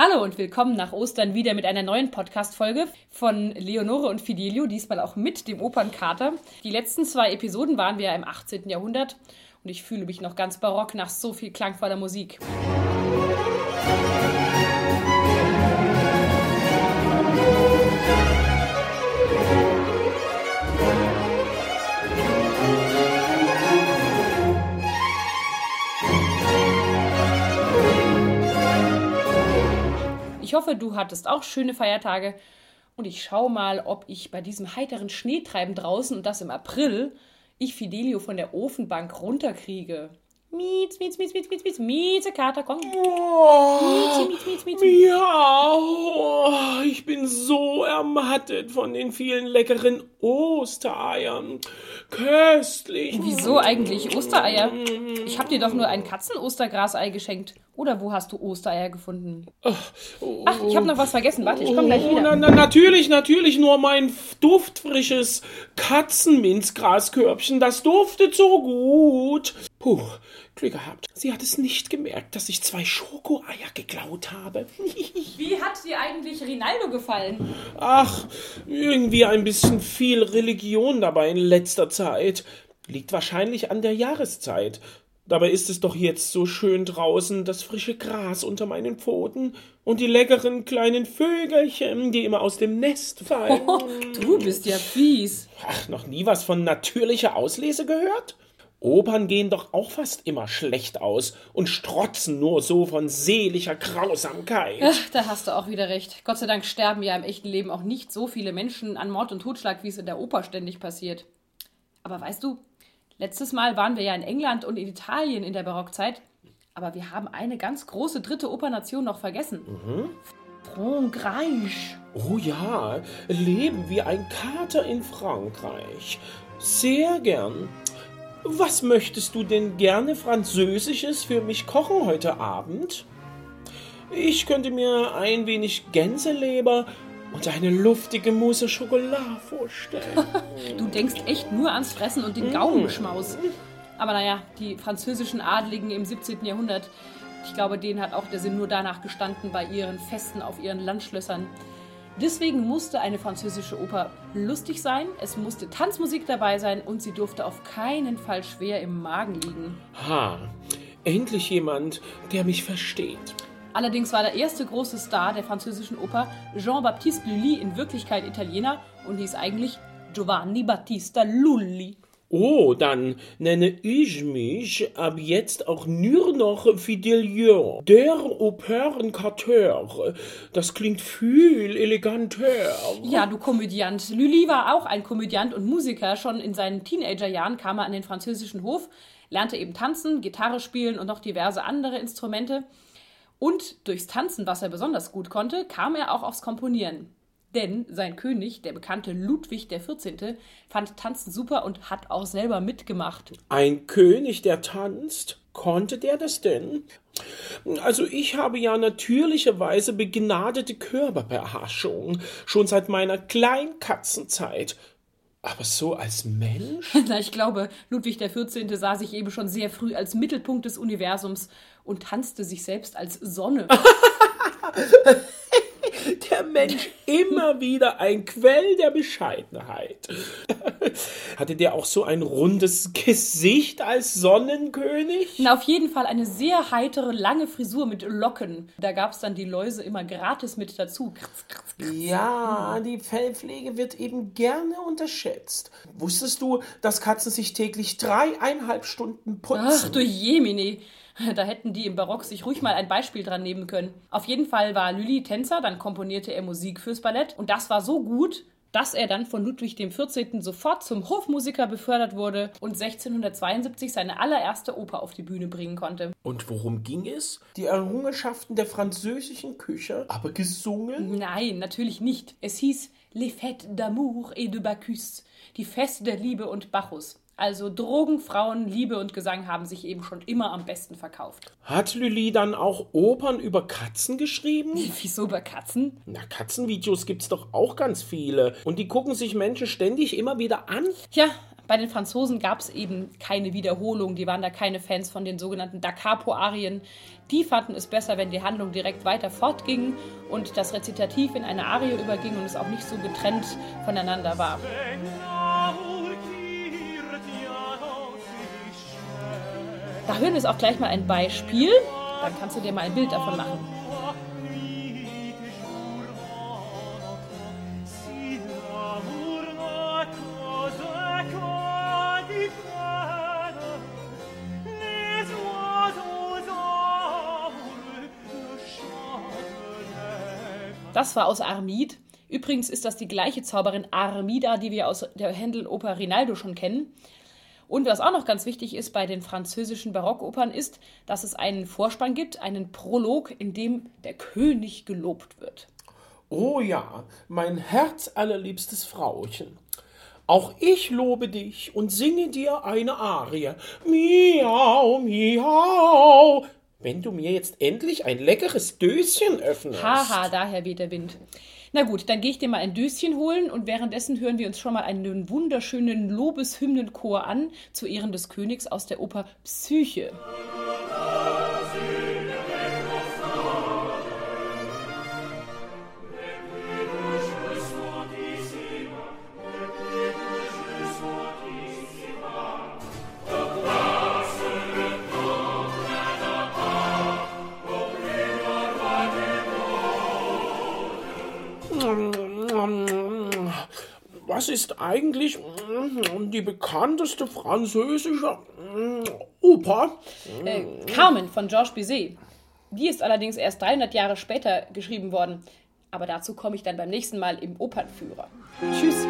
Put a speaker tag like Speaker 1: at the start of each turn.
Speaker 1: Hallo und willkommen nach Ostern wieder mit einer neuen Podcast-Folge von Leonore und Fidelio, diesmal auch mit dem Opernkater. Die letzten zwei Episoden waren wir im 18. Jahrhundert und ich fühle mich noch ganz barock nach so viel klangvoller Musik. Ich hoffe, du hattest auch schöne Feiertage und ich schaue mal, ob ich bei diesem heiteren Schneetreiben draußen und das im April ich Fidelio von der Ofenbank runterkriege. Mietz, mietz, mietz, mietz, mietz, mietz, mietze, Kater, komm.
Speaker 2: Oh, mietz, mietz, mietz, mietz. Ja, oh, ich bin so ermattet von den vielen leckeren Ostereiern. Köstlich.
Speaker 1: Wieso eigentlich Ostereier? Ich habe dir doch nur ein Katzen-Ostergrasei geschenkt. Oder wo hast du Ostereier gefunden? Ach, ich habe noch was vergessen. Warte, ich komme gleich wieder.
Speaker 2: Na, na, natürlich, natürlich nur mein duftfrisches Katzenminzgraskörbchen. Das duftet so gut. Puh, Glück gehabt. Sie hat es nicht gemerkt, dass ich zwei Schokoeier geklaut habe.
Speaker 1: Wie hat dir eigentlich Rinaldo gefallen?
Speaker 2: Ach, irgendwie ein bisschen viel Religion dabei in letzter Zeit. Liegt wahrscheinlich an der Jahreszeit. Dabei ist es doch jetzt so schön draußen, das frische Gras unter meinen Pfoten und die leckeren kleinen Vögelchen, die immer aus dem Nest fallen. Oh,
Speaker 1: du bist ja fies.
Speaker 2: Ach, noch nie was von natürlicher Auslese gehört? Opern gehen doch auch fast immer schlecht aus und strotzen nur so von seelischer Grausamkeit.
Speaker 1: Ach, da hast du auch wieder recht. Gott sei Dank sterben ja im echten Leben auch nicht so viele Menschen an Mord und Totschlag, wie es in der Oper ständig passiert. Aber weißt du, letztes Mal waren wir ja in England und in Italien in der Barockzeit, aber wir haben eine ganz große dritte Opernation noch vergessen. Mhm. Frankreich.
Speaker 2: Oh ja, leben wie ein Kater in Frankreich. Sehr gern. Was möchtest du denn gerne Französisches für mich kochen heute Abend? Ich könnte mir ein wenig Gänseleber und eine luftige Mousse Schokolade vorstellen.
Speaker 1: du denkst echt nur ans Fressen und den Gaumenschmaus. Aber naja, die französischen Adligen im 17. Jahrhundert, ich glaube, denen hat auch der Sinn nur danach gestanden bei ihren Festen auf ihren Landschlössern. Deswegen musste eine französische Oper lustig sein, es musste Tanzmusik dabei sein und sie durfte auf keinen Fall schwer im Magen liegen.
Speaker 2: Ha, endlich jemand, der mich versteht.
Speaker 1: Allerdings war der erste große Star der französischen Oper Jean-Baptiste Lully in Wirklichkeit Italiener und hieß eigentlich Giovanni Battista Lully.
Speaker 2: Oh, dann nenne ich mich ab jetzt auch nur noch Fidelio, der Opernkateur. Das klingt viel eleganter.
Speaker 1: Ja, du Komödiant. Lully war auch ein Komödiant und Musiker. Schon in seinen Teenagerjahren kam er an den französischen Hof, lernte eben tanzen, Gitarre spielen und noch diverse andere Instrumente. Und durchs Tanzen, was er besonders gut konnte, kam er auch aufs Komponieren. Denn sein König, der bekannte Ludwig XIV., fand Tanzen super und hat auch selber mitgemacht.
Speaker 2: Ein König, der tanzt? Konnte der das denn? Also ich habe ja natürlicherweise begnadete Körperbeherrschung, schon seit meiner Kleinkatzenzeit. Aber so als Mensch?
Speaker 1: Na, ich glaube, Ludwig XIV. sah sich eben schon sehr früh als Mittelpunkt des Universums und tanzte sich selbst als Sonne.
Speaker 2: der Mensch immer wieder ein Quell der Bescheidenheit. Hatte der auch so ein rundes Gesicht als Sonnenkönig?
Speaker 1: Na, auf jeden Fall eine sehr heitere, lange Frisur mit Locken. Da gab es dann die Läuse immer gratis mit dazu.
Speaker 2: Ja, die Fellpflege wird eben gerne unterschätzt. Wusstest du, dass Katzen sich täglich dreieinhalb Stunden putzen?
Speaker 1: Ach du Jemini. Da hätten die im Barock sich ruhig mal ein Beispiel dran nehmen können. Auf jeden Fall war Lully Tänzer, dann komponierte er Musik fürs Ballett und das war so gut, dass er dann von Ludwig XIV. sofort zum Hofmusiker befördert wurde und 1672 seine allererste Oper auf die Bühne bringen konnte.
Speaker 2: Und worum ging es? Die Errungenschaften der französischen Küche, aber gesungen?
Speaker 1: Nein, natürlich nicht. Es hieß Les Fêtes d'amour et de Bacchus, die Feste der Liebe und Bacchus. Also Drogen, Frauen, Liebe und Gesang haben sich eben schon immer am besten verkauft.
Speaker 2: Hat Lully dann auch Opern über Katzen geschrieben?
Speaker 1: Wieso über Katzen?
Speaker 2: Na, Katzenvideos gibt's doch auch ganz viele. Und die gucken sich Menschen ständig immer wieder an.
Speaker 1: Ja, Bei den Franzosen gab es eben keine Wiederholung, die waren da keine Fans von den sogenannten Da Capo-Arien. Die fanden es besser, wenn die Handlung direkt weiter fortging und das Rezitativ in eine Arie überging und es auch nicht so getrennt voneinander war. Da hören wir es auch gleich mal ein Beispiel. Dann kannst du dir mal ein Bild davon machen. Das war aus Armid. Übrigens ist das die gleiche Zauberin Armida, die wir aus der Händel-Oper Rinaldo schon kennen. Und was auch noch ganz wichtig ist bei den französischen Barockopern ist, dass es einen Vorspann gibt, einen Prolog, in dem der König gelobt wird.
Speaker 2: Oh ja, mein herzallerliebstes Frauchen. Auch ich lobe dich und singe dir eine Arie. Miau, miau. Wenn du mir jetzt endlich ein leckeres Döschen öffnest.
Speaker 1: Haha, daher weht der Wind. Na gut, dann gehe ich dir mal ein Döschen holen und währenddessen hören wir uns schon mal einen wunderschönen Lobeshymnenchor an zu Ehren des Königs aus der Oper Psyche.
Speaker 2: Was ist eigentlich die bekannteste französische Oper?
Speaker 1: Äh, Carmen von Georges Bizet. Die ist allerdings erst 300 Jahre später geschrieben worden. Aber dazu komme ich dann beim nächsten Mal im Opernführer. Tschüss.